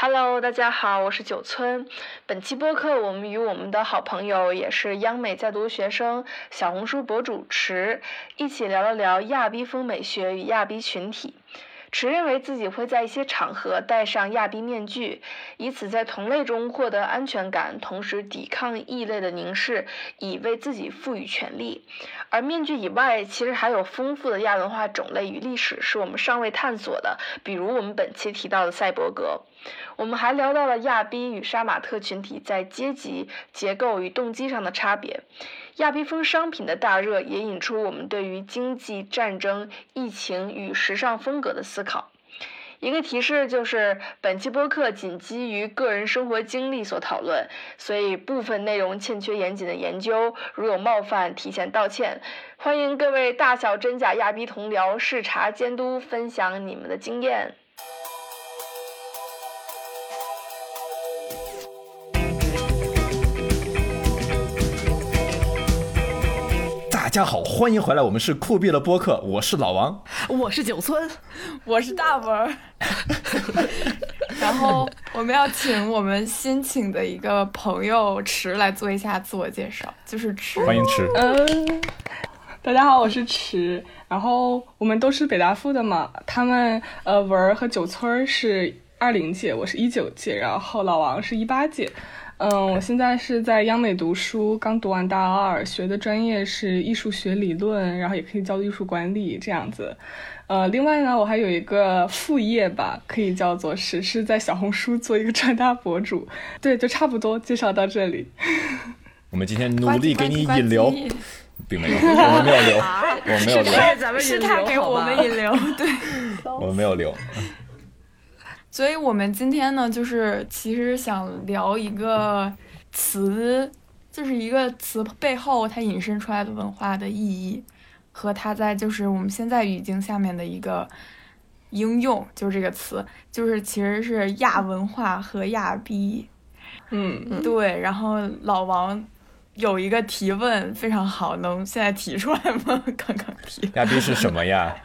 Hello，大家好，我是九村。本期播客，我们与我们的好朋友，也是央美在读学生、小红书博主池，一起聊了聊亚逼风美学与亚逼群体。持认为自己会在一些场合戴上亚逼面具，以此在同类中获得安全感，同时抵抗异类的凝视，以为自己赋予权利。而面具以外，其实还有丰富的亚文化种类与历史是我们尚未探索的，比如我们本期提到的赛博格。我们还聊到了亚逼与杀马特群体在阶级结构与动机上的差别。亚逼风商品的大热也引出我们对于经济、战争、疫情与时尚风格的思考。一个提示就是，本期播客仅基于个人生活经历所讨论，所以部分内容欠缺严谨的研究，如有冒犯，提前道歉。欢迎各位大小真假亚逼同僚视察监督，分享你们的经验。家好，欢迎回来，我们是酷毙了播客，我是老王，我是九村，我是大文。然后我们要请我们新请的一个朋友池来做一下自我介绍，就是池，欢迎池。嗯，大家好，我是池。然后我们都是北大附的嘛，他们呃文儿和九村是二零届，我是一九届，然后老王是一八届。嗯，我现在是在央美读书，刚读完大二，学的专业是艺术学理论，然后也可以叫做艺术管理这样子。呃，另外呢，我还有一个副业吧，可以叫做是是在小红书做一个穿搭博主。对，就差不多介绍到这里。我们今天努力给你引流，并没有，我们没有流，我们没有流，是他给我们引流，对，我们没有流。所以我们今天呢，就是其实想聊一个词，就是一个词背后它引申出来的文化的意义，和它在就是我们现在语境下面的一个应用，就是这个词，就是其实是亚文化和亚逼。嗯，对。然后老王有一个提问非常好，能现在提出来吗？刚刚提。亚逼是什么呀？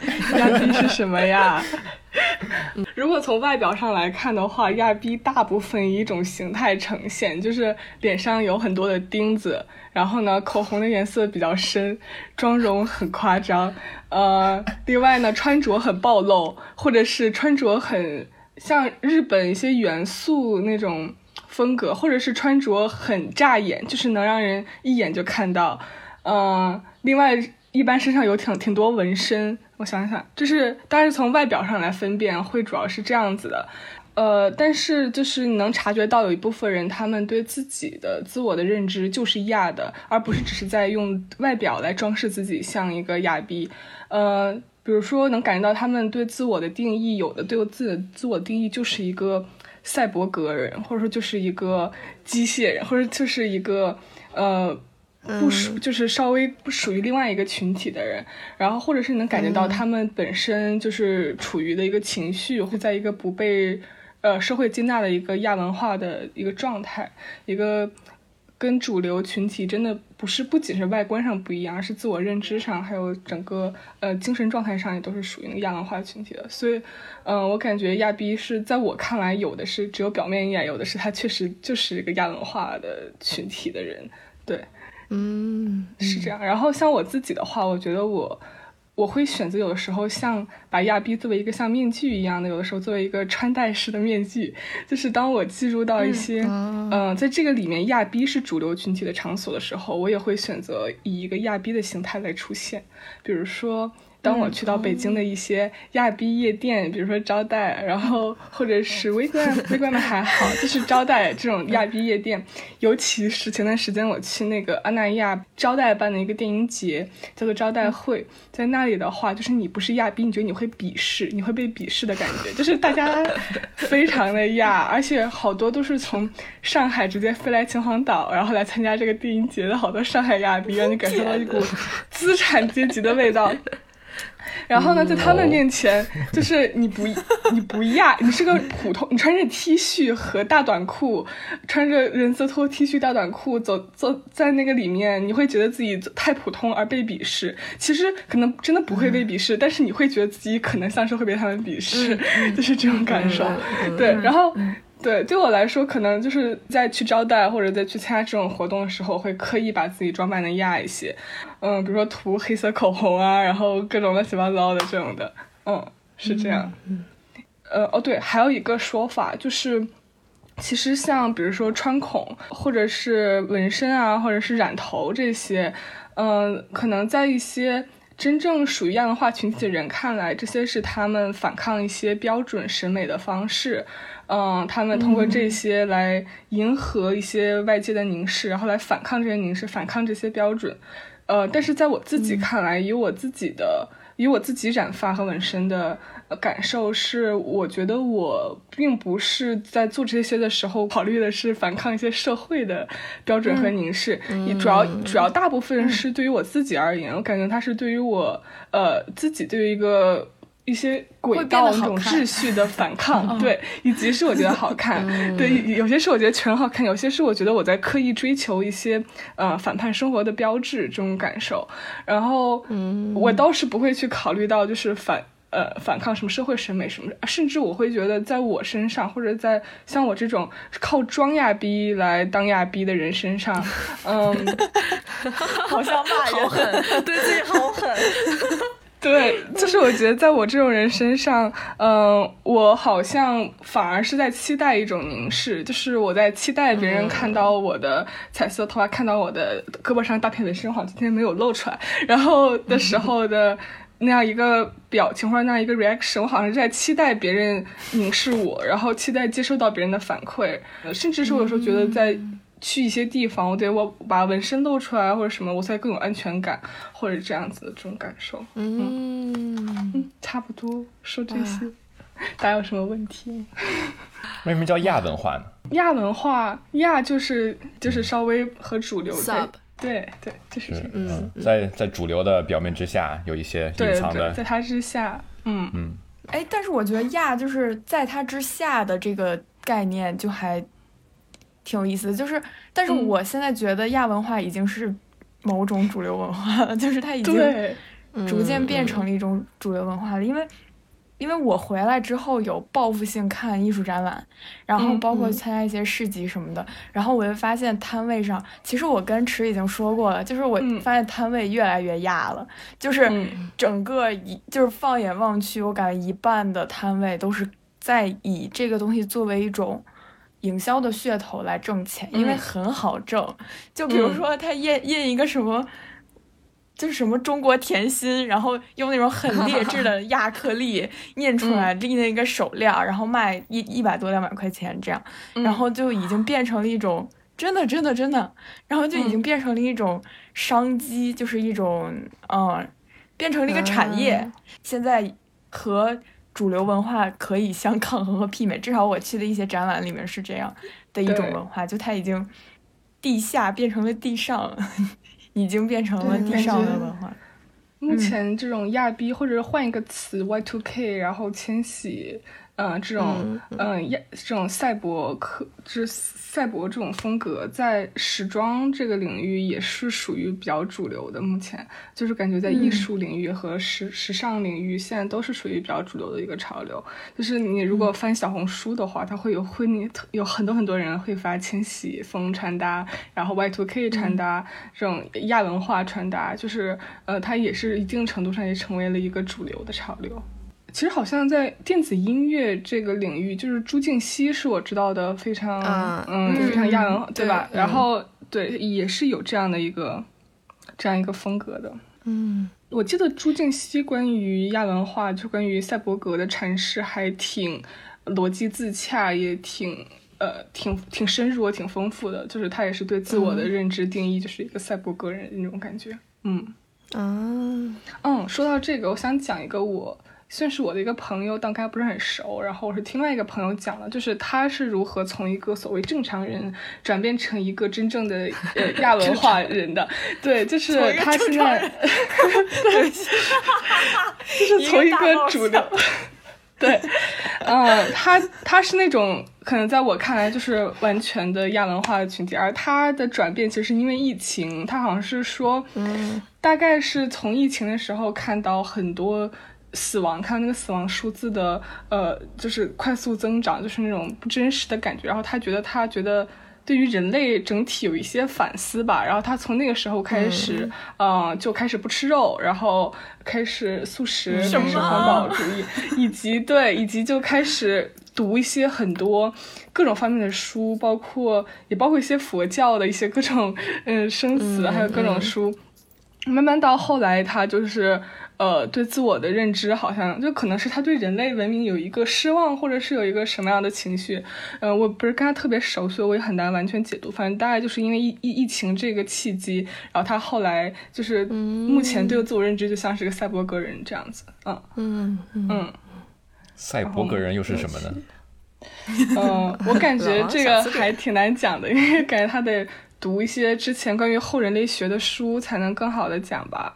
亚逼是什么呀？如果从外表上来看的话，亚逼大部分以一种形态呈现，就是脸上有很多的钉子，然后呢，口红的颜色比较深，妆容很夸张，呃，另外呢，穿着很暴露，或者是穿着很像日本一些元素那种风格，或者是穿着很扎眼，就是能让人一眼就看到，嗯，另外一般身上有挺挺多纹身。我想想，就是但是从外表上来分辨，会主要是这样子的，呃，但是就是你能察觉到有一部分人，他们对自己的自我的认知就是亚的，而不是只是在用外表来装饰自己，像一个亚逼。呃，比如说能感觉到他们对自我的定义，有的对我自己的自我定义就是一个赛博格人，或者说就是一个机械人，或者就是一个呃。不属就是稍微不属于另外一个群体的人，然后或者是能感觉到他们本身就是处于的一个情绪，会在一个不被呃社会接纳的一个亚文化的一个状态，一个跟主流群体真的不是不仅是外观上不一样，而是自我认知上还有整个呃精神状态上也都是属于那个亚文化群体的。所以，嗯，我感觉亚逼是在我看来有的是只有表面一眼，有的是他确实就是一个亚文化的群体的人，对。嗯，是这样。然后像我自己的话，我觉得我我会选择有的时候像把亚逼作为一个像面具一样的，有的时候作为一个穿戴式的面具。就是当我进入到一些嗯，在这个里面亚逼是主流群体的场所的时候，我也会选择以一个亚逼的形态来出现，比如说。当我去到北京的一些亚逼夜店，比如说招待，然后或者是微观，微观的还好，就是招待这种亚逼夜店。尤其是前段时间我去那个安那亚招待办的一个电影节，叫做招待会，在那里的话，就是你不是亚逼，你觉得你会鄙视，你会被鄙视的感觉，就是大家 非常的亚，而且好多都是从上海直接飞来秦皇岛，然后来参加这个电影节的好多上海亚逼，让你感受到一股资产阶级的味道。然后呢，在他们面前，就是你不你不亚，你是个普通，你穿着 T 恤和大短裤，穿着人字拖 T 恤大短裤走走在那个里面，你会觉得自己太普通而被鄙视。其实可能真的不会被鄙视，但是你会觉得自己可能像是会被他们鄙视，就是这种感受。对，然后。对，对我来说，可能就是在去招待或者在去参加这种活动的时候，会刻意把自己装扮的亚一些，嗯，比如说涂黑色口红啊，然后各种乱七八糟的这种的，嗯，是这样。呃，哦，对，还有一个说法就是，其实像比如说穿孔或者是纹身啊，或者是染头这些，嗯，可能在一些真正属于亚文化群体的人看来，这些是他们反抗一些标准审美的方式。嗯，他们通过这些来迎合一些外界的凝视，然后来反抗这些凝视，反抗这些标准。呃，但是在我自己看来，以我自己的，以我自己染发和纹身的感受是，我觉得我并不是在做这些的时候考虑的是反抗一些社会的标准和凝视，主要主要大部分是对于我自己而言，我感觉它是对于我呃自己对于一个。一些轨道那种秩序的反抗，对，以及是我觉得好看，对，有些是我觉得全好看，有些是我觉得我在刻意追求一些呃反叛生活的标志这种感受，然后我倒是不会去考虑到就是反呃反抗什么社会审美什么，甚至我会觉得在我身上或者在像我这种靠装亚逼来当亚逼的人身上，嗯，好像骂人，好狠，对自己好狠。对，就是我觉得在我这种人身上，嗯，我好像反而是在期待一种凝视，就是我在期待别人看到我的彩色头发，看到我的胳膊上大片纹身，好像今天没有露出来，然后的时候的那样一个表情或者那样一个 reaction，我好像是在期待别人凝视我，然后期待接收到别人的反馈，甚至是有时候觉得在。去一些地方，我得我把纹身露出来或者什么，我才更有安全感，或者这样子的这种感受。嗯，差不多说这些，大家有什么问题？为什么叫亚文化呢？亚文化，亚就是就是稍微和主流的，对对，就是这嗯，在在主流的表面之下有一些隐藏的，在它之下，嗯嗯，哎，但是我觉得亚就是在它之下的这个概念就还。挺有意思的，就是，但是我现在觉得亚文化已经是某种主流文化了，就是它已经逐渐变成了一种主流文化了。因为，因为我回来之后有报复性看艺术展览，然后包括参加一些市集什么的，然后我就发现摊位上，其实我跟池已经说过了，就是我发现摊位越来越亚了，就是整个一就是放眼望去，我感觉一半的摊位都是在以这个东西作为一种。营销的噱头来挣钱，因为很好挣。就比如说，他印印一个什么，就是什么中国甜心，然后用那种很劣质的亚克力印出来，印的一个手链，然后卖一一百多两百块钱这样，然后就已经变成了一种真的真的真的，然后就已经变成了一种商机，就是一种嗯，变成了一个产业。现在和。主流文化可以相抗衡和媲美，至少我去的一些展览里面是这样的一种文化，就它已经地下变成了地上，已经变成了地上的文化。目前这种亚逼，或者换一个词 Y two K，然后千禧。嗯，这种嗯，这种赛博克，就是赛博这种风格，在时装这个领域也是属于比较主流的。目前就是感觉在艺术领域和时时尚领域，现在都是属于比较主流的一个潮流。就是你如果翻小红书的话，它会有会你有很多很多人会发千禧风穿搭，然后 Y two K 穿搭这种亚文化穿搭，就是呃，它也是一定程度上也成为了一个主流的潮流。其实好像在电子音乐这个领域，就是朱静熙是我知道的非常嗯非常亚文化，对吧？然后对也是有这样的一个这样一个风格的。嗯，我记得朱静熙关于亚文化，就关于赛博格的阐释还挺逻辑自洽，也挺呃挺挺深入，也挺丰富的。就是他也是对自我的认知定义，就是一个赛博格人那种感觉。嗯啊嗯，说到这个，我想讲一个我。算是我的一个朋友，但跟他不是很熟。然后我是听另外一个朋友讲的，就是他是如何从一个所谓正常人转变成一个真正的呃亚文化人的。对，就是他现在，就是从一个 主流。对，嗯，他他是那种可能在我看来就是完全的亚文化的群体，而他的转变其实是因为疫情，他好像是说，嗯，大概是从疫情的时候看到很多死亡，看到那个死亡数字的呃，就是快速增长，就是那种不真实的感觉，然后他觉得他觉得。对于人类整体有一些反思吧，然后他从那个时候开始，嗯，就开始不吃肉，然后开始素食，开始环保主义，以及对，以及就开始读一些很多各种方面的书，包括也包括一些佛教的一些各种 嗯生死，还有各种书，慢慢到后来他就是。呃，对自我的认知好像就可能是他对人类文明有一个失望，或者是有一个什么样的情绪。呃，我不是跟他特别熟，所以我也很难完全解读。反正大概就是因为疫疫疫情这个契机，然后他后来就是目前对自我认知就像是个赛博格人这样子。嗯嗯嗯，赛博格人又是什么呢？嗯，我感觉这个还挺难讲的，因为感觉他得读一些之前关于后人类学的书才能更好的讲吧。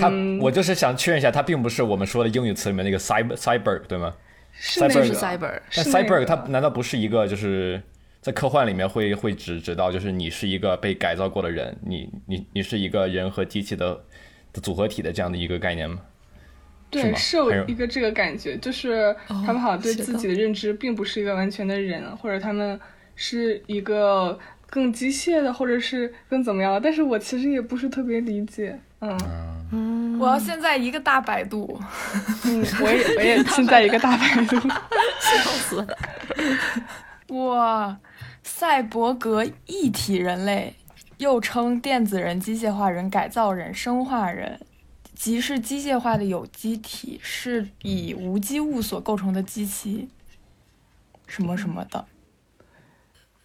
他，我就是想确认一下，他并不是我们说的英语词里面那个 cyber cyber 对吗？是那个 cyber，但 cyber 它难道不是一个就是在科幻里面会会指指到就是你是一个被改造过的人，你你你是一个人和机器的的组合体的这样的一个概念吗？对，是有一个这个感觉，就是他们好像对自己的认知并不是一个完全的人，或者他们是一个更机械的，或者是更怎么样？但是我其实也不是特别理解，嗯。嗯，我要现在一个大百度。嗯，我也我也 现在一个大百度，笑死了。哇，赛博格一体人类，又称电子人、机械化人、改造人、生化人，即是机械化的有机体，是以无机物所构成的机器，什么什么的。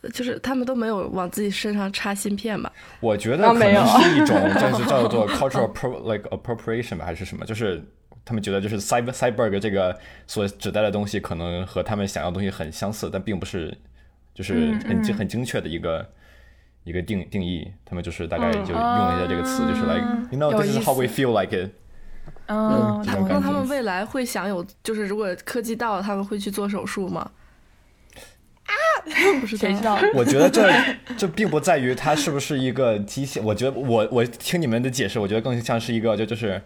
就是他们都没有往自己身上插芯片吧？我觉得可能是一种，就是叫做 cultural like appropriation 吧，还是什么？就是他们觉得就是 cyber cyber 这个所指代的东西，可能和他们想要的东西很相似，但并不是就是很精很精确的一个一个定定义。他们就是大概就用了一下这个词，就是 like you know this is how we feel like it。嗯，那他们未来会想有，就是如果科技到了，他们会去做手术吗？啊，不是谁知道？我觉得这这并不在于它是不是一个机械，我觉得我我听你们的解释，我觉得更像是一个就就是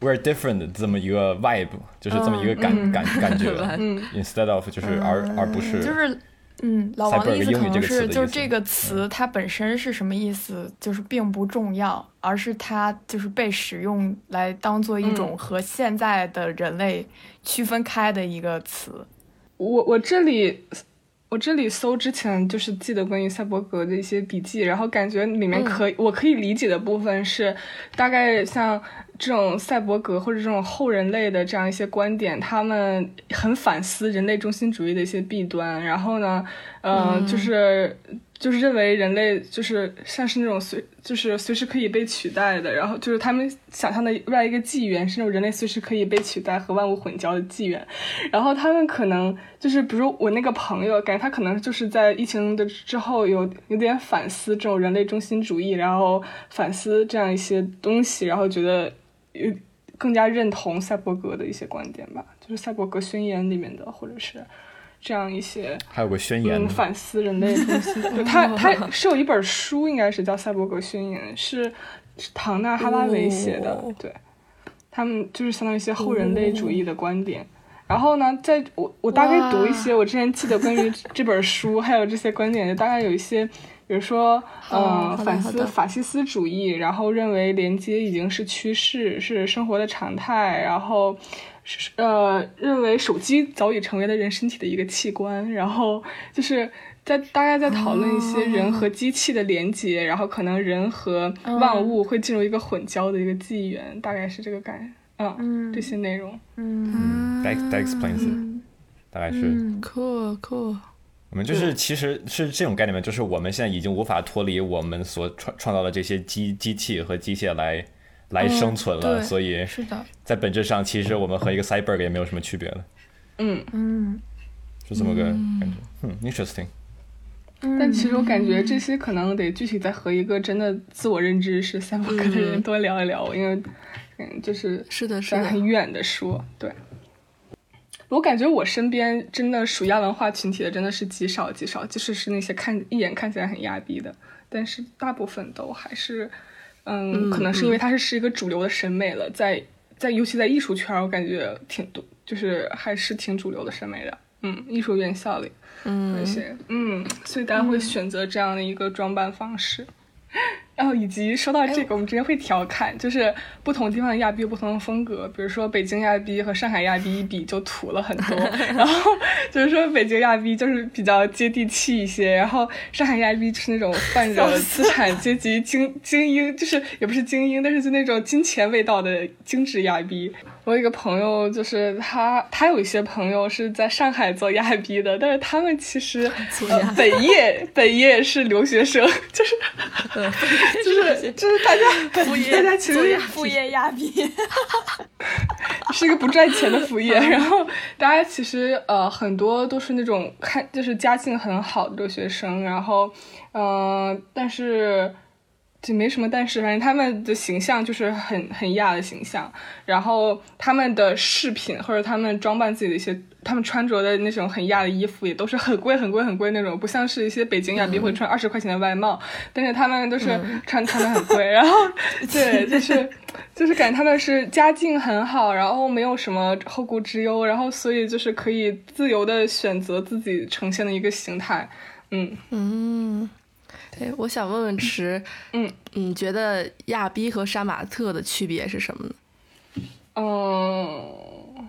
we're different 这么一个 vibe，就是这么一个感感感觉，instead of 就是而而不是就是嗯，老王的意思可能是就是这个词它本身是什么意思，就是并不重要，而是它就是被使用来当做一种和现在的人类区分开的一个词。我我这里。我这里搜之前就是记得关于赛博格的一些笔记，然后感觉里面可我可以理解的部分是，大概像这种赛博格或者这种后人类的这样一些观点，他们很反思人类中心主义的一些弊端，然后呢，嗯，就是。就是认为人类就是像是那种随就是随时可以被取代的，然后就是他们想象的未来一个纪元是那种人类随时可以被取代和万物混交的纪元，然后他们可能就是比如我那个朋友，感觉他可能就是在疫情的之后有有点反思这种人类中心主义，然后反思这样一些东西，然后觉得有更加认同赛博格的一些观点吧，就是赛博格宣言里面的或者是。这样一些，还有个宣言，反思人类东西。他他是有一本书，应该是叫《赛博格宣言》，是唐纳哈拉维写的。对，他们就是相当于一些后人类主义的观点。然后呢，在我我大概读一些我之前记得关于 这本书还有这些观点，就大概有一些，比如说，嗯，反思法西斯主义，然后认为连接已经是趋势，是生活的常态，然后。呃，认为手机早已成为了人身体的一个器官，然后就是在大概在讨论一些人和机器的连接，然后可能人和万物会进入一个混交的一个纪元，大概是这个感，嗯，这些内容，嗯，that that explains，大概是，cool cool，我们就是其实是这种概念嘛，就是我们现在已经无法脱离我们所创创造的这些机机器和机械来。来生存了，所以是的，在本质上，其实我们和一个 cyberg 也没有什么区别了。嗯嗯，是这么个感觉。嗯，interesting。但其实我感觉这些可能得具体再和一个真的自我认知是赛博格的人多聊一聊，因为嗯，就是是的，是的，很远的说。对，我感觉我身边真的属亚文化群体的真的是极少极少，即使是那些看一眼看起来很亚逼的，但是大部分都还是，嗯，可能是因为它是是一个主流的审美了，在在尤其在艺术圈，我感觉挺多，就是还是挺主流的审美的。嗯，艺术院校里。嗯，那些嗯，所以大家会选择这样的一个装扮方式。然后以及说到这个，我们之间会调侃，就是不同地方的亚逼有不同的风格。比如说北京亚逼和上海亚逼一比就土了很多，然后就是说北京亚逼就是比较接地气一些，然后上海亚逼就是那种泛着资产阶级精精英，就是也不是精英，但是就那种金钱味道的精致亚逼。我有一个朋友，就是他，他有一些朋友是在上海做亚逼的，但是他们其实本业本业是留学生，就是。就是就是大家副业，大家其实副业亚逼，是一个不赚钱的副业。然后大家其实呃很多都是那种看就是家境很好的留学生，然后嗯，但是就没什么但是，反正他们的形象就是很很亚的形象。然后他们的饰品或者他们装扮自己的一些。他们穿着的那种很亚的衣服也都是很贵很贵很贵那种，不像是一些北京亚逼会穿二十块钱的外贸，但是他们都是穿穿的很贵，然后对，就是就是感觉他们是家境很好，然后没有什么后顾之忧，然后所以就是可以自由的选择自己呈现的一个形态，嗯嗯，对，我想问问池，嗯，你觉得亚逼和杀马特的区别是什么呢？嗯。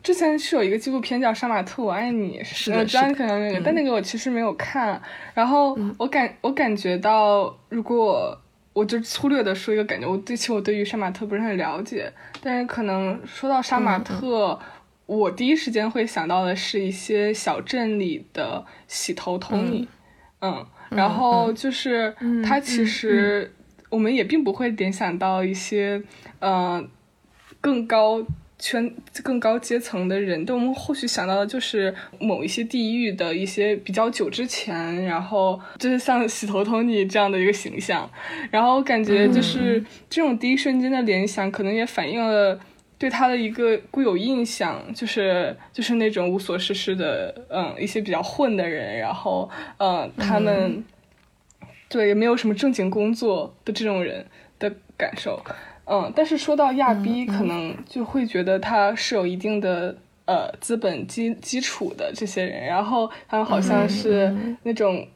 之前是有一个纪录片叫《杀马特我爱你》，是的，张可能那个，但那个我其实没有看。然后我感我感觉到，如果我就粗略的说一个感觉，我对其实我对于杀马特不是很了解，但是可能说到杀马特，我第一时间会想到的是一些小镇里的洗头 Tony，嗯，然后就是他其实我们也并不会联想到一些呃更高。圈更高阶层的人，但我们或许想到的就是某一些地域的一些比较久之前，然后就是像洗头 Tony 这样的一个形象，然后感觉就是这种第一瞬间的联想，可能也反映了对他的一个固有印象，就是就是那种无所事事的，嗯，一些比较混的人，然后嗯，他们对也没有什么正经工作的这种人的感受。嗯，但是说到亚逼，可能就会觉得他是有一定的呃资本基基础的这些人，然后他们好像是那种，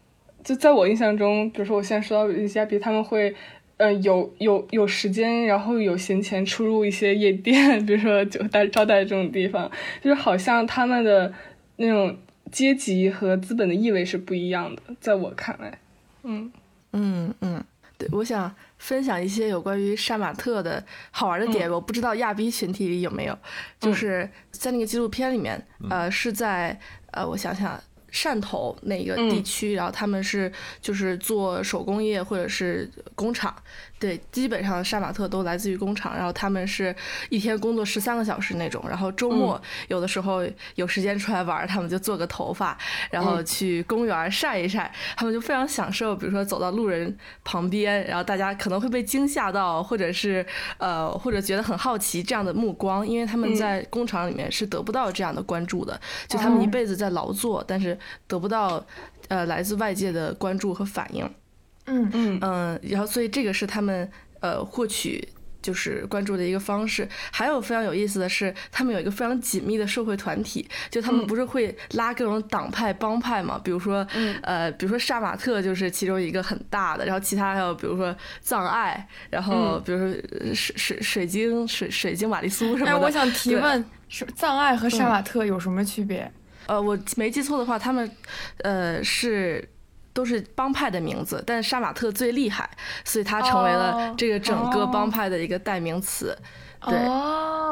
就在我印象中，比如说我现在说到一些亚逼，他们会呃有有有时间，然后有闲钱出入一些夜店，比如说酒待招待这种地方，就是好像他们的那种阶级和资本的意味是不一样的，在我看来，嗯嗯嗯，对，我想。分享一些有关于杀马特的好玩的点，我不知道亚逼群体里有没有，就是在那个纪录片里面，呃，是在呃，我想想。汕头那个地区，然后他们是就是做手工业或者是工厂，对，基本上杀马特都来自于工厂，然后他们是一天工作十三个小时那种，然后周末有的时候有时间出来玩，他们就做个头发，然后去公园晒一晒，他们就非常享受，比如说走到路人旁边，然后大家可能会被惊吓到，或者是呃或者觉得很好奇这样的目光，因为他们在工厂里面是得不到这样的关注的，就他们一辈子在劳作，但是。得不到，呃，来自外界的关注和反应，嗯嗯嗯，然后所以这个是他们呃获取就是关注的一个方式。还有非常有意思的是，他们有一个非常紧密的社会团体，就他们不是会拉各种党派帮派嘛？比如说，呃，比如说杀马特就是其中一个很大的，然后其他还有比如说藏爱，然后比如说水水水晶水水晶玛丽苏什么的。哎，我想提问，是藏爱和杀马特有什么区别？呃，我没记错的话，他们，呃，是都是帮派的名字，但是杀马特最厉害，所以他成为了这个整个帮派的一个代名词。对，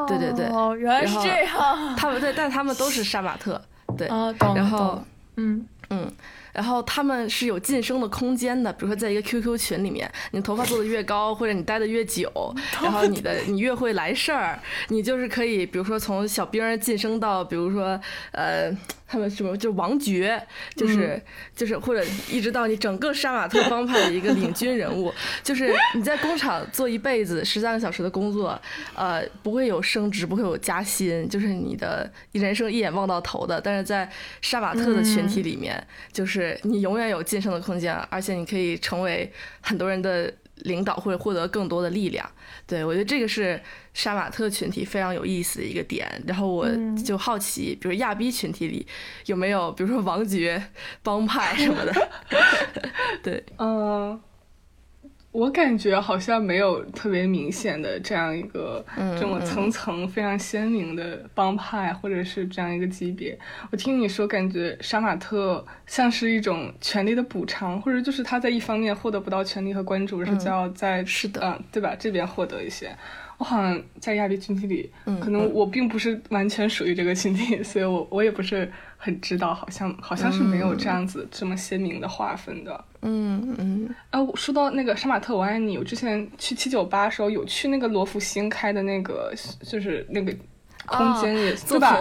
对对对，哦原来是这样。他们对，但他们都是杀马特。对，懂。然后，嗯，嗯。然后他们是有晋升的空间的，比如说在一个 QQ 群里面，你头发做的越高，或者你待的越久，然后你的你越会来事儿，你就是可以，比如说从小兵晋升到，比如说呃。他们什么就王爵，就是就是或者一直到你整个杀马特帮派的一个领军人物，就是你在工厂做一辈子十三个小时的工作，呃，不会有升职，不会有加薪，就是你的人生一眼望到头的。但是在杀马特的群体里面，就是你永远有晋升的空间，而且你可以成为很多人的领导或者获得更多的力量。对我觉得这个是。杀马特群体非常有意思的一个点，然后我就好奇，比如亚逼群体里有没有，比如说王爵帮派什么的。对，嗯，我感觉好像没有特别明显的这样一个这种层层非常鲜明的帮派，或者是这样一个级别。我听你说，感觉杀马特像是一种权力的补偿，或者就是他在一方面获得不到权力和关注，是就要在是的，嗯，对吧？这边获得一些。我好像在亚裔群体里，可能我并不是完全属于这个群体，所以我我也不是很知道，好像好像是没有这样子这么鲜明的划分的。嗯嗯。啊，说到那个杀马特，我爱你。我之前去七九八的时候，有去那个罗浮新开的那个，就是那个。空间也对吧？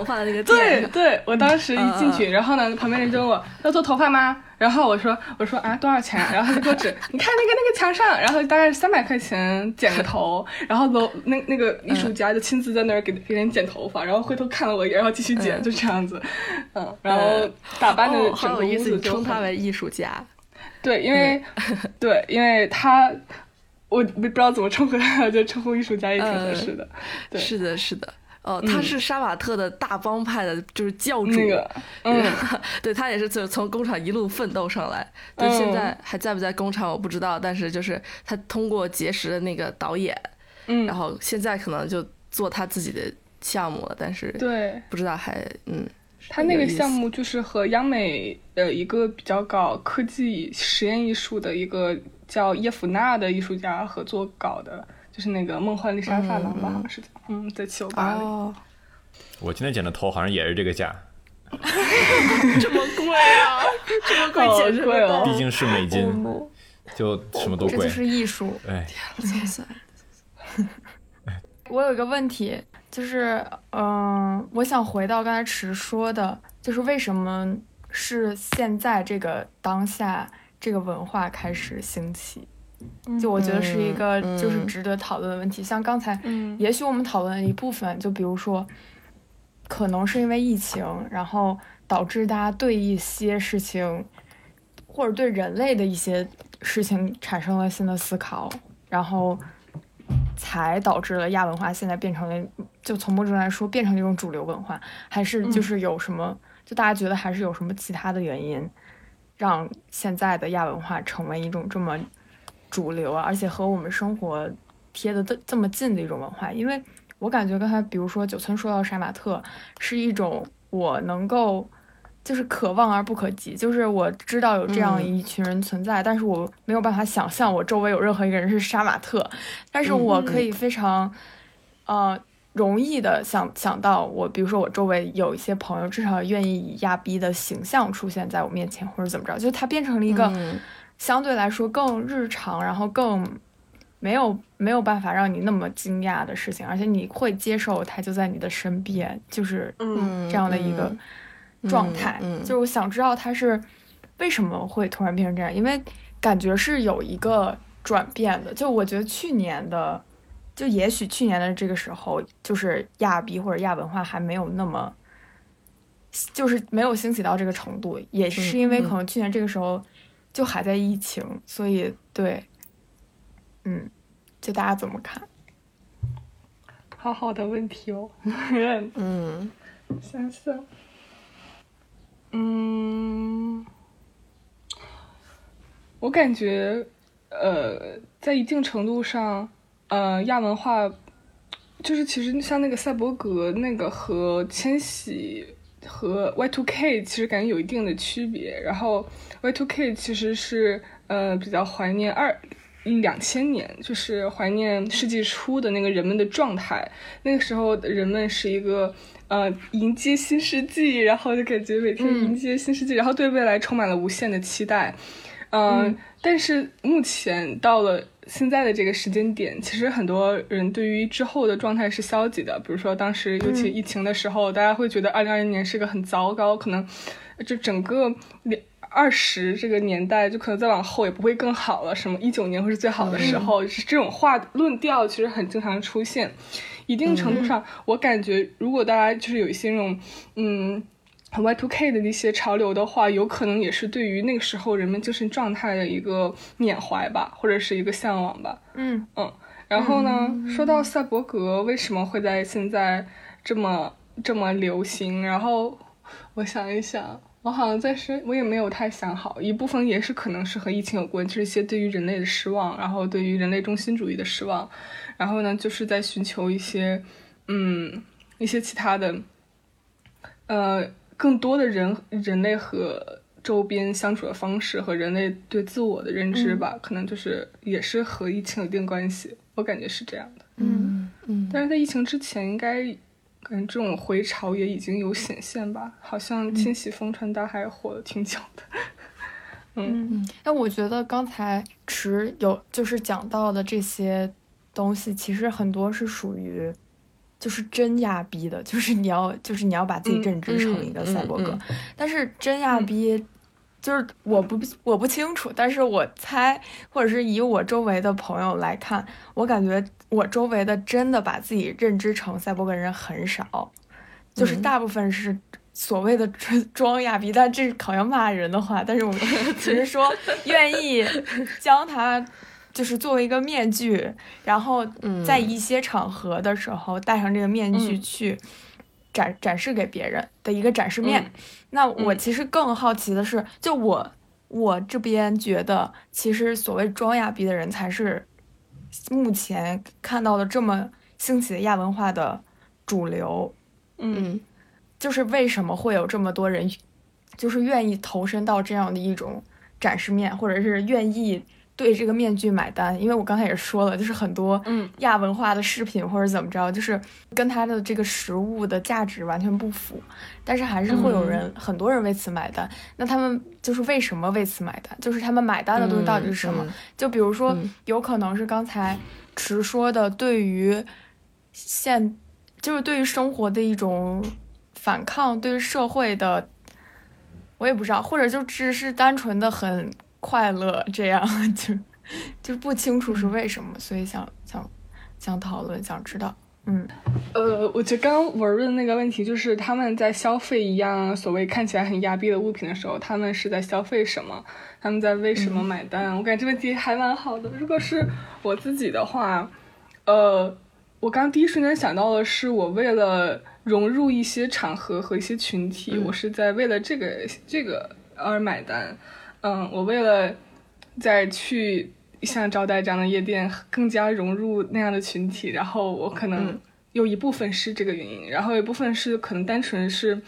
对 对，我当时一进去，然后呢，旁边人就问我要做头发吗？然后我说我说啊多少钱？然后他就给我指，你看那个那个墙上，然后大概是三百块钱剪个头，然后楼那那个艺术家就亲自在那儿给给人剪头发，然后回头看了我一眼，然后继续剪，就这样子，嗯，然后打扮的整个屋子就称他为艺术家，对，因为 对，因为他我不知道怎么称呼他，就称呼艺术家也挺合适的，对，是的，是的。哦，他是杀马特的大帮派的，就是教主。那个，嗯，对他也是从从工厂一路奋斗上来。对，现在还在不在工厂我不知道，但是就是他通过结识的那个导演，嗯，然后现在可能就做他自己的项目了，但是对，不知道还嗯。他那个项目就是和央美的一个比较搞科技实验艺术的一个叫叶夫娜的艺术家合作搞的。就是那个梦幻丽莎发廊吧，好像是嗯，在七九八里。我今天剪的头好像也是这个价，这么贵啊！这么贵，这么贵哦！毕竟是美金，就什么都贵。这就是艺术。哎，天塞！我有一个问题，就是，嗯，我想回到刚才池说的，就是为什么是现在这个当下这个文化开始兴起？就我觉得是一个就是值得讨论的问题，像刚才，也许我们讨论的一部分，就比如说，可能是因为疫情，然后导致大家对一些事情，或者对人类的一些事情产生了新的思考，然后才导致了亚文化现在变成了，就从某种来说变成一种主流文化，还是就是有什么，就大家觉得还是有什么其他的原因，让现在的亚文化成为一种这么。主流啊，而且和我们生活贴的这这么近的一种文化，因为我感觉刚才比如说九村说到杀马特，是一种我能够就是可望而不可及，就是我知道有这样一群人存在，但是我没有办法想象我周围有任何一个人是杀马特，但是我可以非常呃容易的想想到我，比如说我周围有一些朋友，至少愿意以亚逼的形象出现在我面前，或者怎么着，就他变成了一个。相对来说更日常，然后更没有没有办法让你那么惊讶的事情，而且你会接受它就在你的身边，就是这样的一个状态。就是我想知道它是为什么会突然变成这样，因为感觉是有一个转变的。就我觉得去年的，就也许去年的这个时候，就是亚逼或者亚文化还没有那么，就是没有兴起到这个程度，也是因为可能去年这个时候。就还在疫情，所以对，嗯，就大家怎么看？好好的问题哦，嗯，想想，嗯，我感觉，呃，在一定程度上，呃，亚文化，就是其实像那个赛博格那个和千禧。和 Y two K 其实感觉有一定的区别，然后 Y two K 其实是呃比较怀念二两千年，就是怀念世纪初的那个人们的状态。那个时候人们是一个呃迎接新世纪，然后就感觉每天迎接新世纪，然后对未来充满了无限的期待。嗯，但是目前到了现在的这个时间点，其实很多人对于之后的状态是消极的。比如说当时尤其疫情的时候，大家会觉得二零二零年是个很糟糕，可能就整个两。二十这个年代就可能再往后也不会更好了，什么一九年会是最好的时候，是这种话论调其实很经常出现。一定程度上，我感觉如果大家就是有一些那种嗯 Y two K 的一些潮流的话，有可能也是对于那个时候人们精神状态的一个缅怀吧，或者是一个向往吧。嗯嗯。然后呢，说到赛博格为什么会在现在这么这么流行，然后我想一想。我好像在深，我也没有太想好，一部分也是可能是和疫情有关，就是一些对于人类的失望，然后对于人类中心主义的失望，然后呢，就是在寻求一些，嗯，一些其他的，呃，更多的人人类和周边相处的方式和人类对自我的认知吧，可能就是也是和疫情有一定关系，我感觉是这样的。嗯嗯，但是在疫情之前应该。感觉这种回潮也已经有显现吧，好像千禧风传达还火的挺久的。嗯，那我觉得刚才池有就是讲到的这些东西，其实很多是属于就是真亚逼的，就是你要就是你要把自己认知成一个赛博格，但是真亚逼。就是我不我不清楚，但是我猜，或者是以我周围的朋友来看，我感觉我周围的真的把自己认知成赛博格人很少，就是大部分是所谓的装 亚逼，但这是好像骂人的话，但是我们 只是说愿意将它就是作为一个面具，然后在一些场合的时候戴上这个面具去。展展示给别人的一个展示面，那我其实更好奇的是，就我我这边觉得，其实所谓装亚逼的人才是目前看到的这么兴起的亚文化的主流。嗯，就是为什么会有这么多人，就是愿意投身到这样的一种展示面，或者是愿意。对这个面具买单，因为我刚才也说了，就是很多嗯亚文化的饰品或者怎么着，就是跟它的这个实物的价值完全不符，但是还是会有人很多人为此买单。那他们就是为什么为此买单？就是他们买单的东西到底是什么？就比如说，有可能是刚才池说的，对于现就是对于生活的一种反抗，对于社会的，我也不知道，或者就只是单纯的很。快乐这样就 就不清楚是为什么，所以想想想讨论，想知道。嗯，呃，我觉得刚刚文润那个问题，就是他们在消费一样所谓看起来很压逼的物品的时候，他们是在消费什么？他们在为什么买单？我感觉这问题还蛮好的。如果是我自己的话，呃，我刚第一瞬间想到的是，我为了融入一些场合和一些群体，我是在为了这个这个而买单。嗯，我为了在去像招待这样的夜店更加融入那样的群体，然后我可能有一部分是这个原因，然后一部分是可能单纯是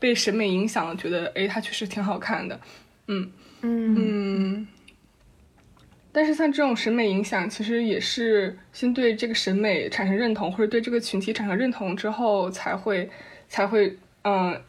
被审美影响了，觉得哎，它确实挺好看的。嗯嗯嗯。但是像这种审美影响，其实也是先对这个审美产生认同，或者对这个群体产生认同之后，才会才会嗯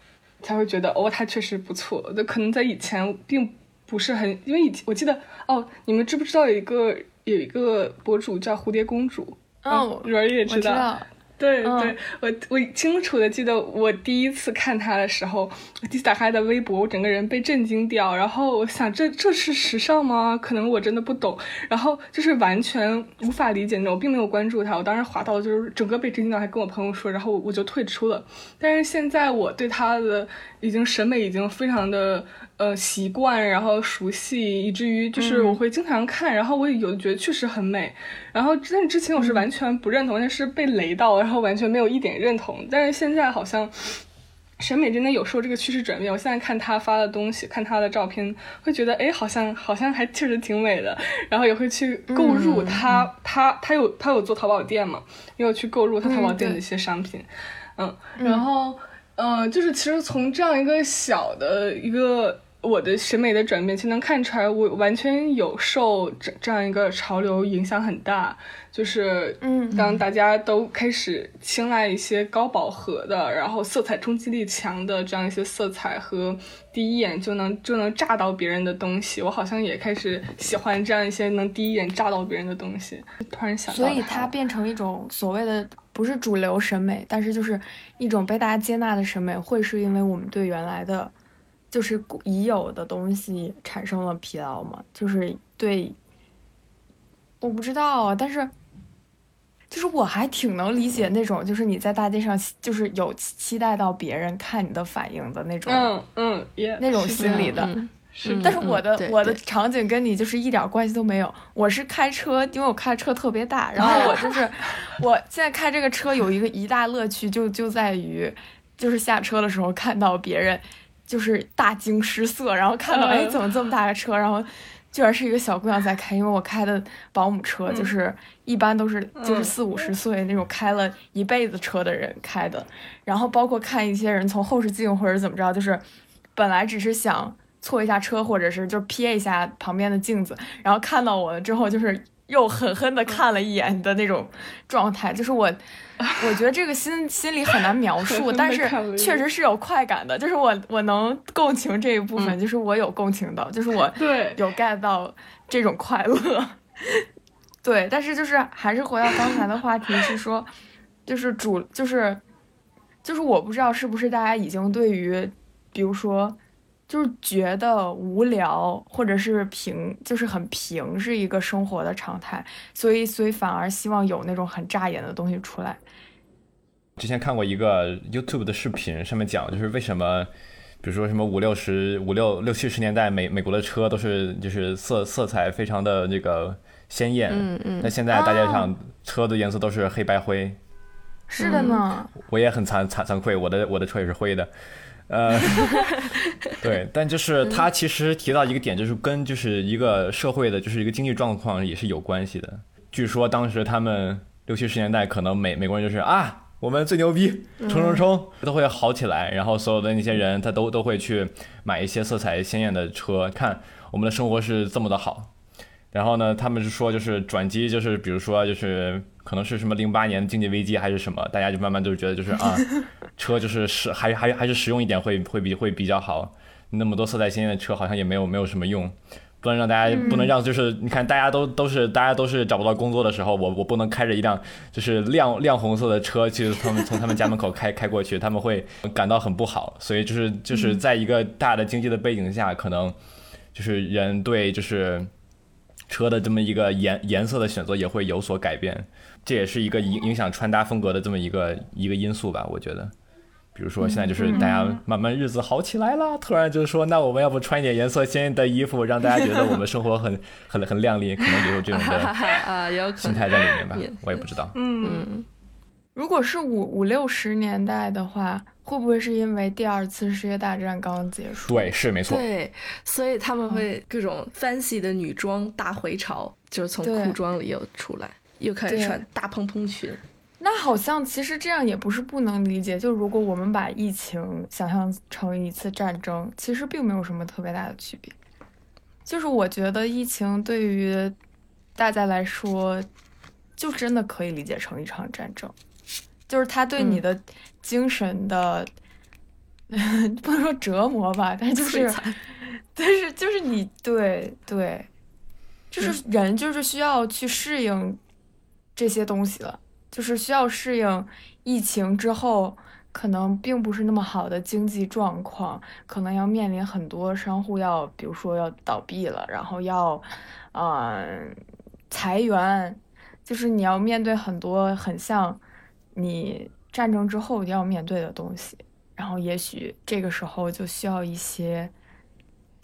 才会觉得哦，它确实不错。就可能在以前并。不是很，因为以前我记得哦，你们知不知道有一个有一个博主叫蝴蝶公主？哦，蕊儿也知道。对对，我我清楚的记得我第一次看他的时候，我第一次打开他的微博，我整个人被震惊掉。然后我想，这这是时尚吗？可能我真的不懂。然后就是完全无法理解那种，我并没有关注他。我当时滑到就是整个被震惊到，还跟我朋友说，然后我就退出了。但是现在我对他的已经审美已经非常的。呃，习惯，然后熟悉，以至于就是我会经常看，然后我也有觉得确实很美。然后，但是之前我是完全不认同，但是被雷到，然后完全没有一点认同。但是现在好像审美真的有受这个趋势转变。我现在看他发的东西，看他的照片，会觉得哎，好像好像还确实挺美的。然后也会去购入他，他他有他有做淘宝店嘛，也有去购入他淘宝店的一些商品。嗯，然后嗯，就是其实从这样一个小的一个。我的审美的转变，其实能看出来，我完全有受这这样一个潮流影响很大。就是，嗯当大家都开始青睐一些高饱和的，然后色彩冲击力强的这样一些色彩和第一眼就能就能炸到别人的东西，我好像也开始喜欢这样一些能第一眼炸到别人的东西。突然想到所以它它变成一种所谓的不是主流审美，但是就是一种被大家接纳的审美，会是因为我们对原来的，就是已有的东西产生了疲劳嘛？就是对，我不知道啊，但是。就是我还挺能理解那种，就是你在大街上，就是有期待到别人看你的反应的那种，嗯嗯也那种心理的。嗯是嗯但是我的、对我的场景跟你就是一点关系都没有。我是开车，因为我开车特别大，然后我就是 我现在开这个车有一个一大乐趣就就在于，就是下车的时候看到别人就是大惊失色，然后看到嗯。哎怎么这么大个车，然后居然是一个小姑娘在开，因为我开的保姆车嗯。就是一般都是就是四五十岁那种开了一辈子车的人开的，然后包括看一些人从后视镜或者怎么着，就是本来只是想错一下车，或者是就瞥一下旁边的镜子，然后看到我了之后，就是又狠狠的看了一眼的那种状态，就是我，我觉得这个心心里很难描述，但是确实是有快感的，就是我我能共情这一部分，就是我有共情到，就是我 对。有 get 到这种快乐。对，但是就是还是回到刚才的话题，是说，就是主就是就是我不知道是不是大家已经对于，比如说，就是觉得无聊或者是平，就是很平是一个生活的常态，所以所以反而希望有那种很扎眼的东西出来。之前看过一个 YouTube 的视频，上面讲就是为什么，比如说什么五六十五六六七十年代美美国的车都是就是色色彩非常的那个鲜艳，嗯嗯那现在大街上车的颜色都是黑白灰，是的呢，我也很惭惭惭愧，我的我的车也是灰的，呃，对，但就是他其实提到一个点，就是跟就是一个社会的，就是一个经济状况也是有关系的。据说当时他们六七十年代，可能美美国人就是啊，我们最牛逼，冲冲冲，都会好起来，然后所有的那些人他都都会去买一些色彩鲜艳的车，看我们的生活是这么的好。然后呢，他们是说就是转机，就是比如说就是可能是什么零八年经济危机还是什么，大家就慢慢就觉得就是啊，车就是实还还还是实用一点会会比会比较好。那么多色彩鲜艳的车好像也没有没有什么用，不能让大家不能让就是你看大家都都是大家都是找不到工作的时候，我我不能开着一辆就是亮亮红色的车去他们从他们家门口开开过去，他们会感到很不好。所以就是就是在一个大的经济的背景下，可能就是人对就是。车的这么一个颜颜色的选择也会有所改变，这也是一个影影响穿搭风格的这么一个一个因素吧，我觉得。比如说现在就是大家慢慢日子好起来了，突然就是说，那我们要不穿一点颜色鲜艳的衣服，让大家觉得我们生活很很很亮丽，可能也有这种的 啊，有。心态在里面吧也，我也不知道。嗯嗯，如果是五五六十年代的话，会不会是因为第二次世界大战刚刚结束？对，是没错。对，所以他们会各种 fancy 的女装大回潮，就是从裤装里又出来，又开始穿大蓬蓬裙。那好像其实这样也不是不能理解。就如果我们把疫情想象成一次战争，其实并没有什么特别大的区别。就是我觉得疫情对于大家来说，就真的可以理解成一场战争，就是他对你的精神的，不能说折磨吧，但是就是，但是就是你对对，就是人就是需要去适应这些东西了，就是需要适应疫情之后可能并不是那么好的经济状况，可能要面临很多商户要，比如说要倒闭了，然后要，嗯、裁员，就是你要面对很多很像你战争之后要面对的东西。然后也许这个时候就需要一些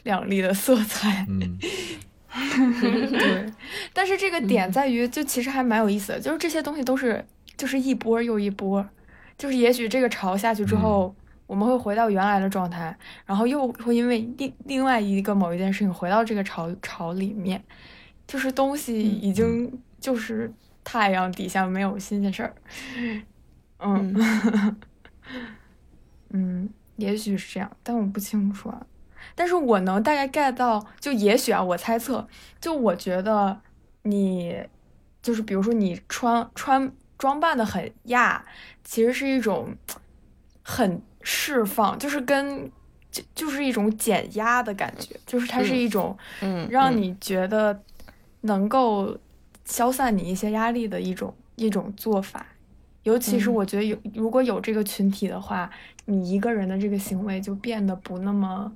亮丽的色彩，嗯，对。但是这个点在于，就其实还蛮有意思的，就是这些东西都是就是一波又一波，就是也许这个潮下去之后，我们会回到原来的状态，然后又会因为另另外一个某一件事情回到这个潮潮里面，就是东西已经就是太阳底下没有新鲜事儿，嗯。嗯，也许是这样，但我不清楚啊。但是我能大概 get 到，就也许啊，我猜测，就我觉得你就是比如说你穿穿装扮的很亚，其实是一种很释放，就是跟就就是一种减压的感觉，就是它是一种嗯，让你觉得能够消散你一些压力的一种一种做法。尤其是嗯。我觉得有如果有这个群体的话，你一个人的这个行为就变得不那么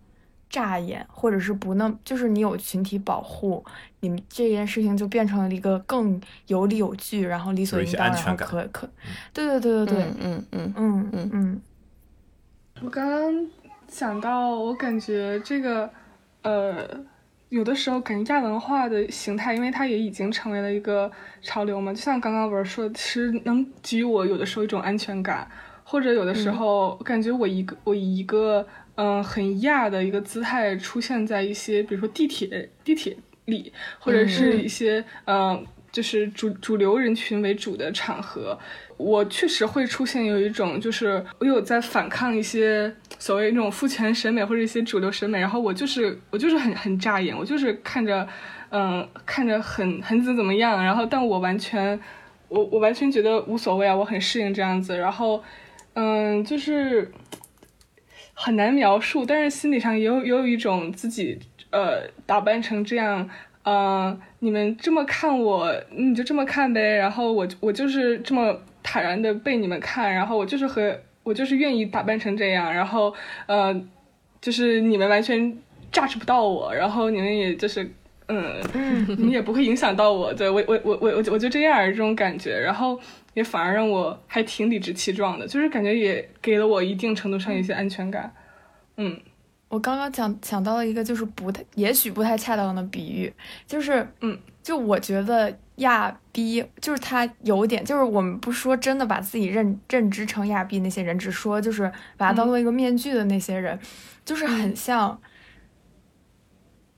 扎眼，或者是不那就是你有群体保护，你们这件事情就变成了一个更有理有据，然后理所有一些应当，然后安全感可可，对对对对对，嗯嗯嗯。嗯嗯嗯我刚刚想到，我感觉这个，呃，有的时候感觉亚文化的形态，因为它也已经成为了一个潮流嘛，就像刚刚文儿说的，其实能给予我有的时候一种安全感，或者有的时候感觉我一个我以一个嗯、很亚的一个姿态出现在一些，比如说地铁地铁里，或者是一些嗯、呃就是主主流人群为主的场合，我确实会出现有一种，就是我有在反抗一些所谓那种父权审美或者一些主流审美，然后我就是我就是很很扎眼，我就是看着，嗯，看着很很怎怎么样，然后但我完全，我我完全觉得无所谓啊，我很适应这样子，然后，嗯，就是很难描述，但是心理上也有也有一种自己呃打扮成这样。呃，你们这么看我，你就这么看呗。然后我我就是这么坦然的被你们看，然后我就是和我就是愿意打扮成这样，然后呃，就是你们完全 judge 不到我，然后你们也就是嗯，你们也不会影响到我。对我我我我我我就这样这种感觉，然后也反而让我还挺理直气壮的，就是感觉也给了我一定程度上一些安全感。嗯我刚刚讲想到了一个就是不太，也许不太恰当的比喻，就是嗯，就我觉得亚逼就是他有点，就是我们不说真的把自己认认知成亚逼那些人，只说就是把他当做一个面具的那些人，就是很像。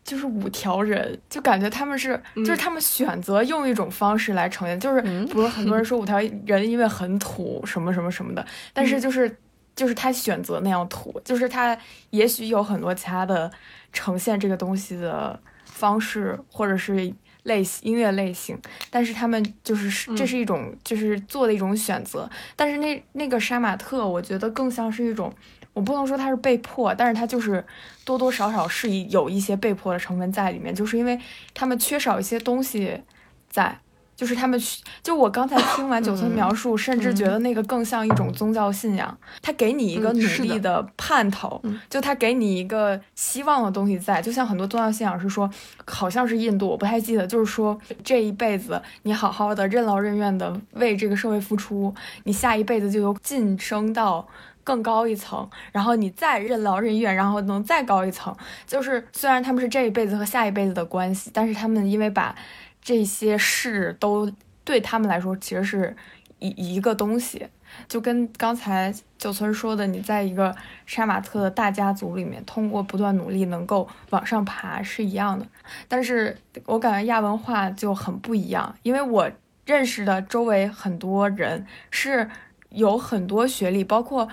就是五条人，就感觉他们是，就是他们选择用一种方式来呈现，就是不是很多人说 五条人因为很土什么什么什么的，但是就是就是他选择那样涂，就是他也许有很多其他的呈现这个东西的方式，或者是类型音乐类型，但是他们就是这是一种就是做的一种选择，但是那那个杀马特，我觉得更像是一种，我不能说他是被迫，但是他就是多多少少是有一些被迫的成分在里面，就是因为他们缺少一些东西在。就是他们，就我刚才听完九村描述，甚至觉得那个更像一种宗教信仰。他给你一个努力的盼头，就他给你一个希望的东西在。就像很多宗教信仰是说，好像是印度，我不太记得，就是说这一辈子你好好的任劳任怨的为这个社会付出，你下一辈子就有晋升到。更高一层，然后你再任劳任怨，然后能再高一层。就是虽然他们是这一辈子和下一辈子的关系，但是他们因为把这些事都对他们来说其实是一一个东西，就跟刚才九村说的，你在一个杀马特的大家族里面，通过不断努力能够往上爬是一样的。但是我感觉亚文化就很不一样，因为我认识的周围很多人是有很多学历，包括。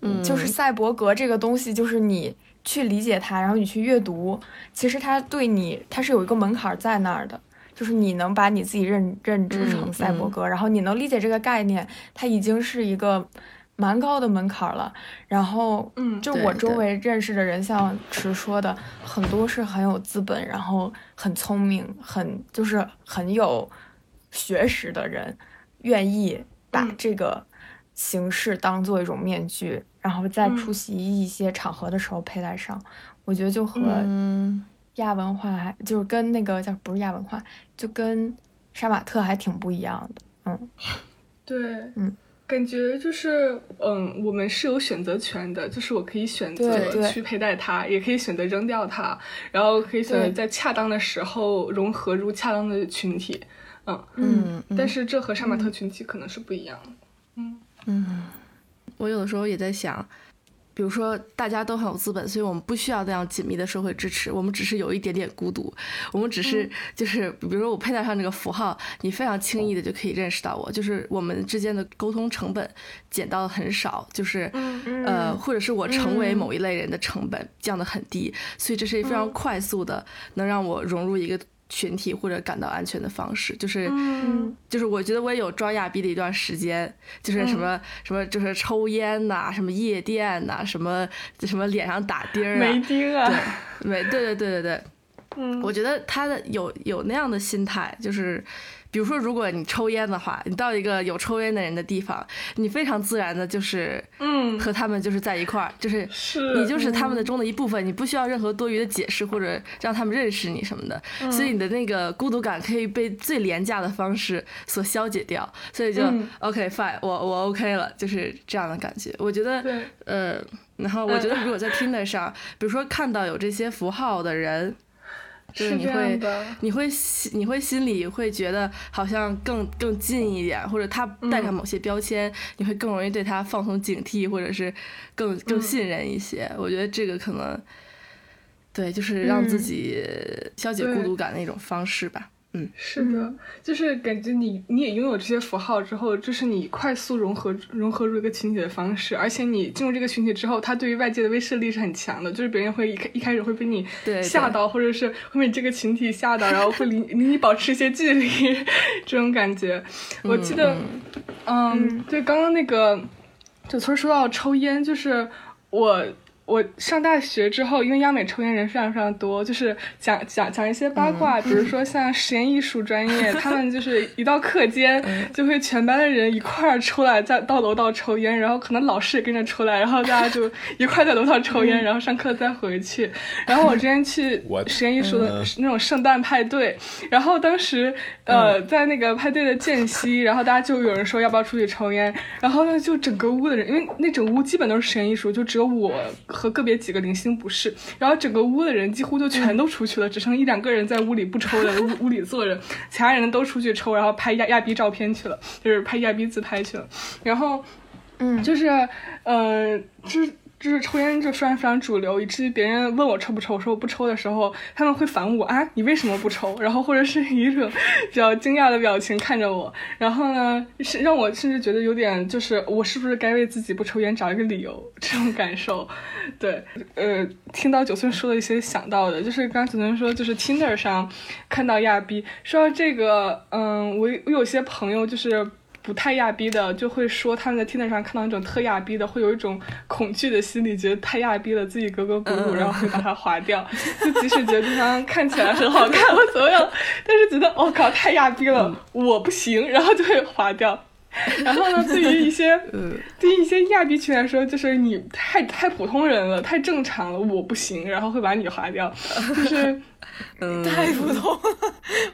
嗯，就是赛博格这个东西，就是你去理解它，然后你去阅读，其实它对你，它是有一个门槛在那儿的，就是你能把你自己认认知成赛博格，嗯、然后你能理解这个概念，它已经是一个蛮高的门槛了。然后，嗯，就我周围认识的人，像池说的，很多是很有资本，然后很聪明，很就是很有学识的人，愿意把这个。形式当做一种面具，然后在出席一些场合的时候佩戴上，嗯、我觉得就和亚文化还就是跟那个叫不是亚文化，就跟杀马特还挺不一样的。嗯，对，嗯，感觉就是嗯，我们是有选择权的，就是我可以选择去佩戴它，也可以选择扔掉它，然后可以选择在恰当的时候融合入恰当的群体。嗯嗯，但是这和杀马特群体可能是不一样的。嗯。嗯，我有的时候也在想，比如说大家都很有资本，所以我们不需要那样紧密的社会支持，我们只是有一点点孤独，我们只是就是比如说我佩戴上这个符号，你非常轻易的就可以认识到我，就是我们之间的沟通成本减到很少，就是呃或者是我成为某一类人的成本降得很低，所以这是非常快速的能让我融入一个。群体或者感到安全的方式，就是，就是我觉得我也有装亚逼的一段时间，就是什么什么，就是抽烟呐，什么夜店呐，什么什么脸上打钉儿啊，没钉啊，对，没，对对对对对，嗯，我觉得他的有有那样的心态，就是。比如说，如果你抽烟的话，你到一个有抽烟的人的地方，你非常自然的就是，嗯，和他们就是在一块儿，就是是你就是他们的中的一部分，你不需要任何多余的解释或者让他们认识你什么的，所以你的那个孤独感可以被最廉价的方式所消解掉，所以就 OK fine，我我 OK 了，就是这样的感觉。我觉得，呃，然后我觉得如果在 Tinder 上，比如说看到有这些符号的人。就是你会，你会心，你会心里会觉得好像更更近一点，或者他带上某些标签，你会更容易对他放松警惕，或者是更更信任一些。我觉得这个可能，对，就是让自己消解孤独感的一种方式吧。嗯，是的，就是感觉你你也拥有这些符号之后，这是你快速融合融合入一个群体的方式。而且你进入这个群体之后，它对于外界的威慑力是很强的，就是别人会一开一开始会被你吓到，或者是会被这个群体吓到，然后会离离你保持一些距离，这种感觉。我记得，嗯，对，刚刚那个九村说到抽烟，就是我。我上大学之后，因为央美抽烟人非常非常多，就是讲讲讲一些八卦，比如说像实验艺术专业，他们就是一到课间 就会全班的人一块儿出来，在到楼道抽烟，然后可能老师也跟着出来，然后大家就一块在楼道抽烟，然后上课再回去。然后我之前去 实验艺术的那种圣诞派对，然后当时呃在那个派对的间隙，然后大家就有人说要不要出去抽烟，然后呢就整个屋的人，因为那整屋基本都是实验艺术，就只有我。和个别几个零星不是，然后整个屋的人几乎就全都出去了，只剩一两个人在屋里不抽的，屋屋里坐着，其他人都出去抽，然后拍亚亚逼照片去了，就是拍亚逼自拍去了，然后，嗯，就是，呃，就是。就是抽烟就非常非常主流，以至于别人问我抽不抽，我说我不抽的时候，他们会反我啊，你为什么不抽？然后或者是以一种比较惊讶的表情看着我，然后呢，是让我甚至觉得有点就是我是不是该为自己不抽烟找一个理由 这种感受。对，呃，听到九岁说的一些想到的，就是刚九岁说就是 Tinder 上看到亚逼，说到这个，嗯，我我有些朋友就是。不太亚逼的就会说他们在 Tinder 上看到那种特亚逼的，会有一种恐惧的心理，觉得太亚逼了，自己格格不入，然后会把它划掉。就即使觉得对方看起来很好看我怎么样，但是觉得我靠太亚逼了，我不行，然后就会划掉。然后呢，对于一些对于一些亚逼群来说，就是你太太普通人了，太正常了，我不行，然后会把你划掉。就是 太普通了，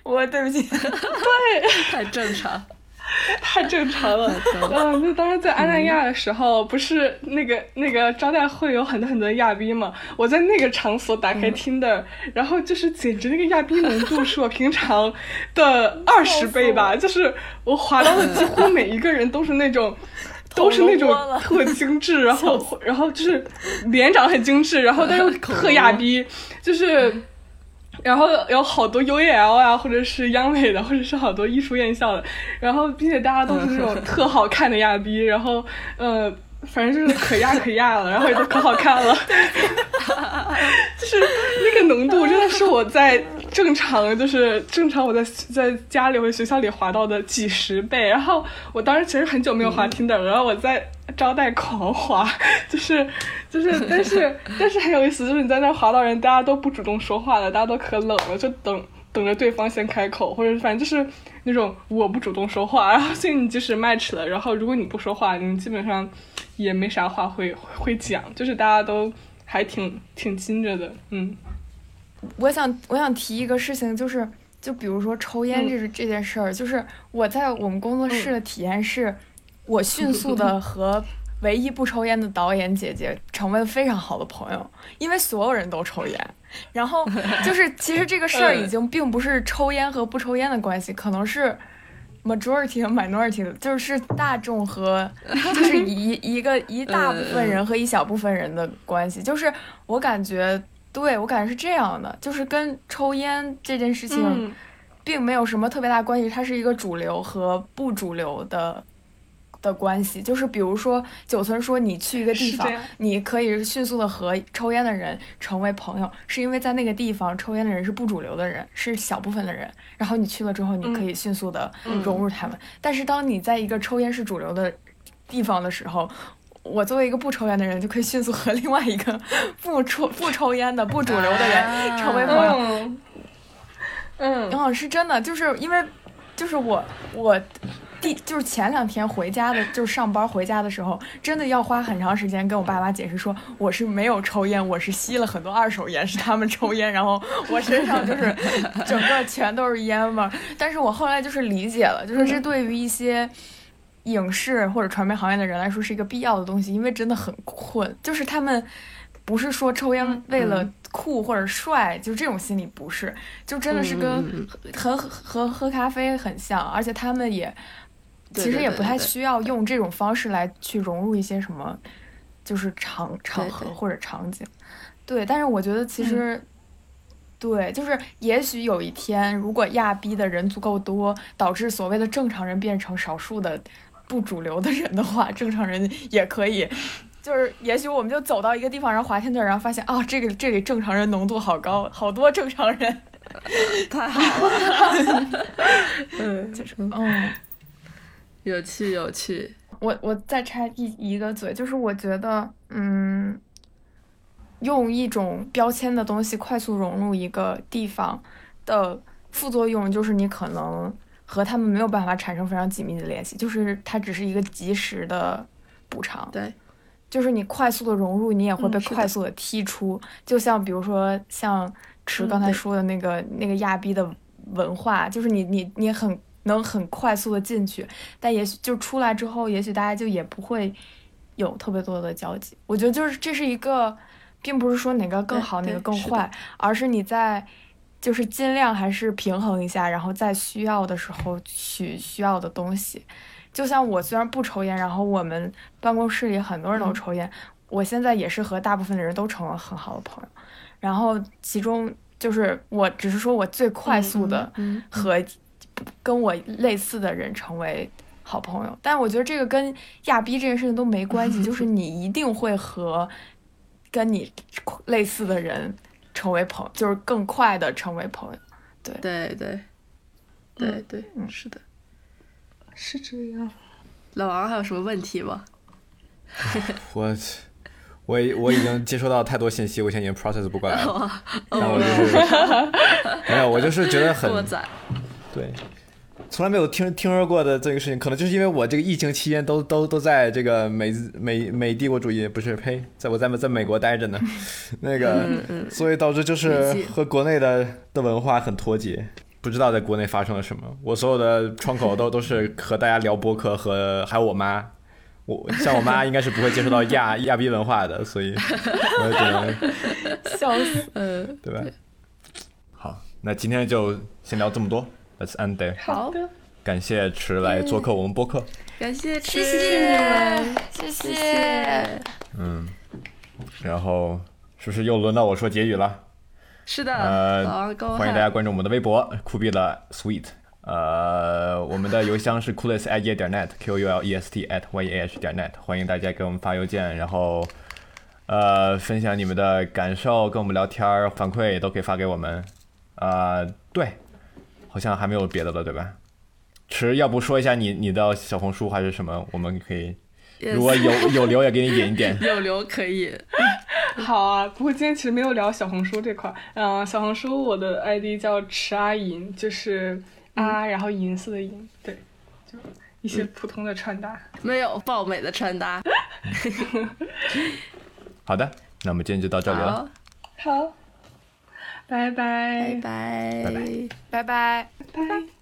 我对不起，对，太正常。太正常了，嗯，那当时在安那亚的时候，不是那个那个招待会有很多很多亚逼嘛？我在那个场所打开听的，然后就是简直那个亚逼浓度是我平常的二十倍吧，就是我滑到的几乎每一个人都是那种，都是那种特精致，然后然后就是脸长得很精致，然后但又特 亚逼，就是。然后有好多 U A L 啊，或者是央美的，或者是好多艺术院校的，然后并且大家都是那种特好看的亚逼，然后呃，反正就是可亚可亚了，然后也都可好看了，就是那个浓度真的是我在正常，就是正常我在在家里或者学校里滑到的几十倍。然后我当时其实很久没有滑听的了，然后我在。招待狂滑，就是就是，但是 但是很有意思，就是你在那滑到人，大家都不主动说话了，大家都可冷了，就等等着对方先开口，或者反正就是那种我不主动说话，然后所以你即使 match 了，然后如果你不说话，你基本上也没啥话会会讲，就是大家都还挺挺精着的，嗯。我想我想提一个事情，就是就比如说抽烟这这件事儿，就是我在我们工作室的体验是。我迅速的和唯一不抽烟的导演姐姐成为了非常好的朋友，因为所有人都抽烟。然后 就是，其实这个事儿已经并不是抽烟和不抽烟的关系，可能是 majority 和 minority 的，就是大众和 就是一一个一大部分人和一小部分人的关系。就是我感觉，对我感觉是这样的，就是跟抽烟这件事情嗯并没有什么特别大关系，它是一个主流和不主流的的关系。就是比如说，九村说你去一个地方你可以迅速的和抽烟的人成为朋友，是因为在那个地方抽烟的人是不主流的人，是小部分的人。然后你去了之后，你可以迅速的融入他们。但是当你在一个抽烟是主流的地方的时候，我作为一个不抽烟的人，就可以迅速和另外一个 不抽不抽烟的不主流的人成为朋友。嗯嗯嗯，是真的，就是因为，就是我我第就是前两天回家的，就是上班回家的时候，真的要花很长时间跟我爸妈解释说，我是没有抽烟，我是吸了很多二手烟，是他们抽烟，然后我身上就是 整个全都是烟味儿。但是我后来就是理解了，就是这对于一些。影视或者传媒行业的人来说是一个必要的东西，因为真的很困。就是他们不是说抽烟为了酷或者帅，就这种心理不是，就真的是跟嗯和和和喝咖啡很像，而且他们也对其实也不太需要用这种方式来去融入一些什么，就是场场合或者场景。对，但是我觉得其实。对，就是也许有一天，如果亚逼的人足够多，导致所谓的正常人变成少数的不主流的人的话，正常人也可以，就是也许我们就走到一个地方，然后滑天队，然后发现啊，这个这里正常人浓度好高，好多正常人，太好了，嗯，就是嗯。有趣有趣，我我再插一一个嘴，就是我觉得，嗯，用一种标签的东西快速融入一个地方的副作用，就是你可能和他们没有办法产生非常紧密的联系，就是它只是一个及时的补偿。对，就是你快速的融入，你也会被快速的踢出。就像比如说像池刚才说的那个、那个亚逼的文化，就是你你你很能很快速的进去，但也许就出来之后，也许大家就也不会有特别多的交集。我觉得就是这是一个，并不是说哪个更好，哪个更坏，而是你在。就是尽量还是平衡一下，然后在需要的时候取需要的东西。就像我虽然不抽烟，然后我们办公室里很多人都嗯抽烟，我现在也是和大部分的人都成了很好的朋友。然后其中就是我只是说我最快速的和跟我类似的人成为好朋友，但我觉得这个跟亚逼这件事情都没关系，就是你一定会和跟你类似的人成为朋友，就是更快的成为朋友。对对对对对，嗯是的。是这样。老王还有什么问题吗？我我已我已经接收到太多信息，我现在已经 process 不过来了。哦然后我就是没有，我就是觉得很对，从来没有听听说过的这个事情，可能就是因为我这个疫情期间都都都在这个美美美帝国主义不是呸，在我在在美国待着呢，那个，所以导致就是和国内的的文化很脱节，不知道在国内发生了什么。我所有的窗口都 都是和大家聊播客和还有我妈。我像我妈应该是不会接触到亚 亚逼文化的，所以我只能笑死！嗯，对吧？好，那今天就先聊这么多，Let's end there。好，感谢迟来做客我们播客。感谢迟谢谢，谢谢谢。嗯，然后是不是又轮到我说结语了？是的，呃欢迎大家关注我们的微博酷毙了 Sweet。呃，我们的邮箱是 coolest at 夜点 net，q u l e s t at y a h 点 net，欢迎大家给我们发邮件，然后呃分享你们的感受，跟我们聊天儿，反馈也都可以发给我们。呃，对，好像还没有别的了，对吧？池，要不说一下你你的小红书还是什么？我们可以，如果有 有留也给你点一点。有留可以，好啊，不过今天其实没有聊小红书这块儿。嗯、小红书我的 ID 叫池阿银，就是啊，然后银色的银，对，就一些普通的穿搭。没有爆美的穿搭。好的，那我们今天就到这里了。好，拜，拜拜，拜拜拜拜。拜。